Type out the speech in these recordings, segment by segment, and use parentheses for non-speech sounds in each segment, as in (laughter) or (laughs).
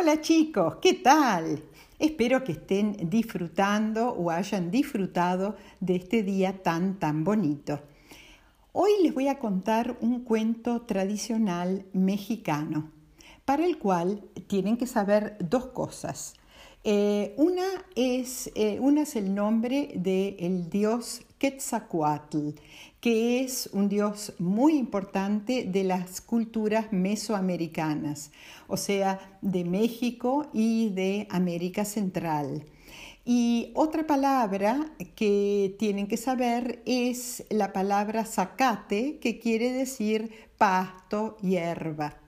Hola chicos, ¿qué tal? Espero que estén disfrutando o hayan disfrutado de este día tan tan bonito. Hoy les voy a contar un cuento tradicional mexicano, para el cual tienen que saber dos cosas. Eh, una, es, eh, una es el nombre del dios Quetzalcoatl, que es un dios muy importante de las culturas mesoamericanas, o sea, de México y de América Central. Y otra palabra que tienen que saber es la palabra zacate, que quiere decir pasto, hierba.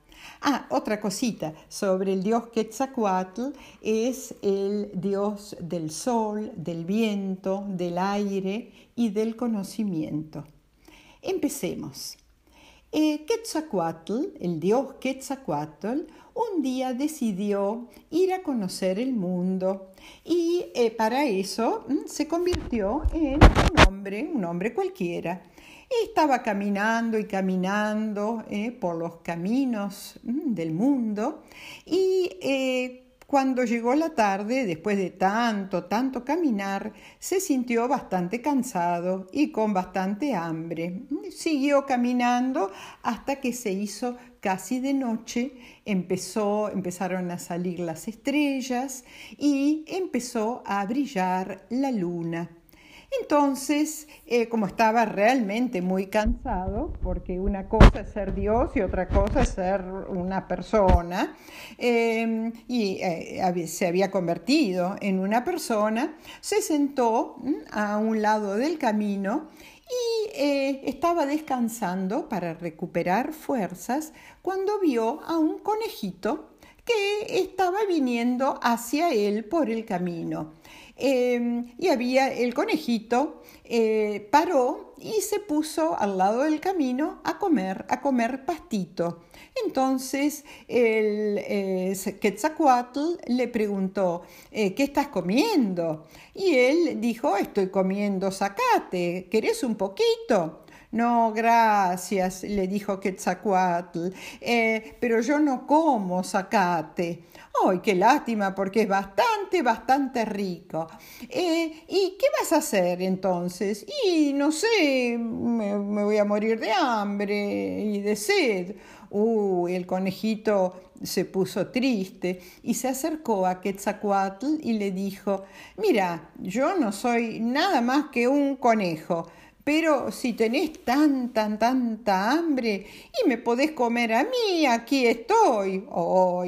Ah, otra cosita sobre el dios Quetzalcoatl es el dios del sol, del viento, del aire y del conocimiento. Empecemos. Eh, Quetzalcoatl, el dios Quetzalcoatl, un día decidió ir a conocer el mundo y eh, para eso mm, se convirtió en un hombre, un hombre cualquiera estaba caminando y caminando eh, por los caminos mm, del mundo y eh, cuando llegó la tarde, después de tanto, tanto caminar, se sintió bastante cansado y con bastante hambre. Siguió caminando hasta que se hizo casi de noche, empezó, empezaron a salir las estrellas y empezó a brillar la luna. Entonces, eh, como estaba realmente muy cansado, porque una cosa es ser Dios y otra cosa es ser una persona, em, y eh, se había convertido en una persona, se sentó mm, a un lado del camino y eh, estaba descansando para recuperar fuerzas cuando vio a un conejito que estaba viniendo hacia él por el camino. Em, y había el conejito, eh, paró y se puso al lado del camino a comer, a comer pastito. Entonces el eh, Quetzalcoatl le preguntó, eh, ¿qué estás comiendo? Y él dijo, estoy comiendo zacate, ¿querés un poquito? No, gracias, le dijo Quetzalcoatl, eh, pero yo no como zacate. ¡Ay, qué lástima! Porque es bastante, bastante rico. Eh, ¿Y qué vas a hacer entonces? Y no sé, me, voy a morir de hambre y de sed. Uy, el conejito se puso triste y se acercó a Quetzalcoatl y le dijo, mira, yo no soy nada más que un conejo pero si tenés tan, tan, tanta hambre y me podés comer a mí, aquí estoy. Oh,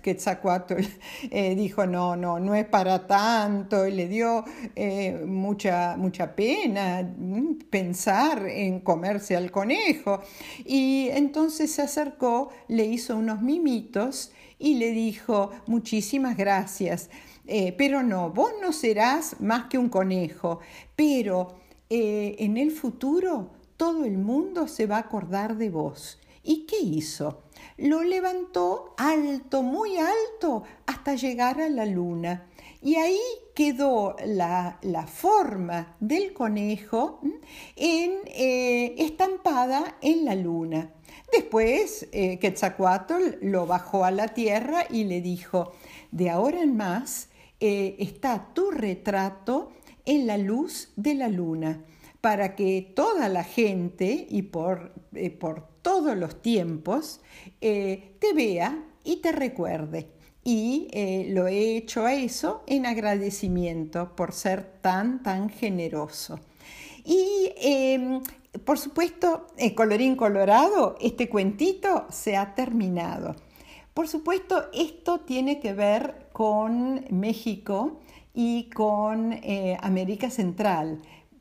Quetzalcoatl (laughs) eh, dijo, no, no, no es para tanto. Y le dio eh, mucha, mucha pena mm, pensar en comerse al conejo. Y entonces se acercó, le hizo unos mimitos y le dijo, muchísimas gracias. Eh, pero no, vos no serás más que un conejo, pero eh, en el futuro todo el mundo se va a acordar de vos. ¿Y qué hizo? Lo levantó alto, muy alto, hasta llegar a la luna. Y ahí quedó la, forma del conejo en, eh, estampada en la luna. Después eh, Quetzalcoatl lo bajó a la tierra y le dijo, de ahora en más está tu retrato en la luz de la luna, para que toda la gente y por, eh, por todos los tiempos eh, te vea y te recuerde. Y eh, lo he hecho a eso en agradecimiento por ser tan, tan generoso. Y em, por supuesto, colorín colorado, este cuentito se ha terminado. Por supuesto, esto tiene que ver con México y con eh, América Central.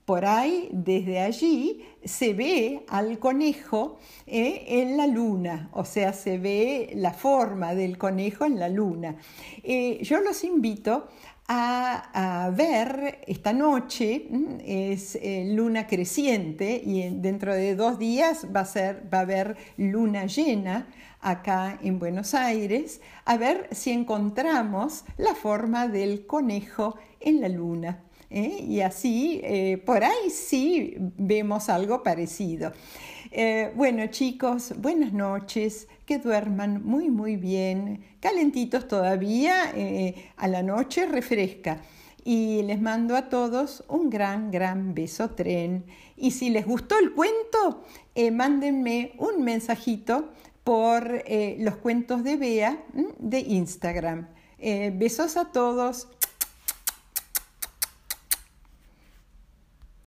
Por ahí, desde allí, se ve al conejo eh, en la luna, o sea, se ve la forma del conejo en la luna. Eh, yo los invito a, ver esta noche, es luna creciente y dentro de dos días va a, ser, va a haber luna llena acá en Buenos Aires, a ver si encontramos la forma del conejo en la luna. ¿Eh? Y así, eh, por ahí sí vemos algo parecido. Eh, bueno chicos, buenas noches, que duerman muy muy bien, calentitos todavía, a la noche refresca. Y les mando a todos un gran, gran beso tren. Y si les gustó el cuento, mándenme un mensajito por los cuentos de Bea de Instagram. besos a todos.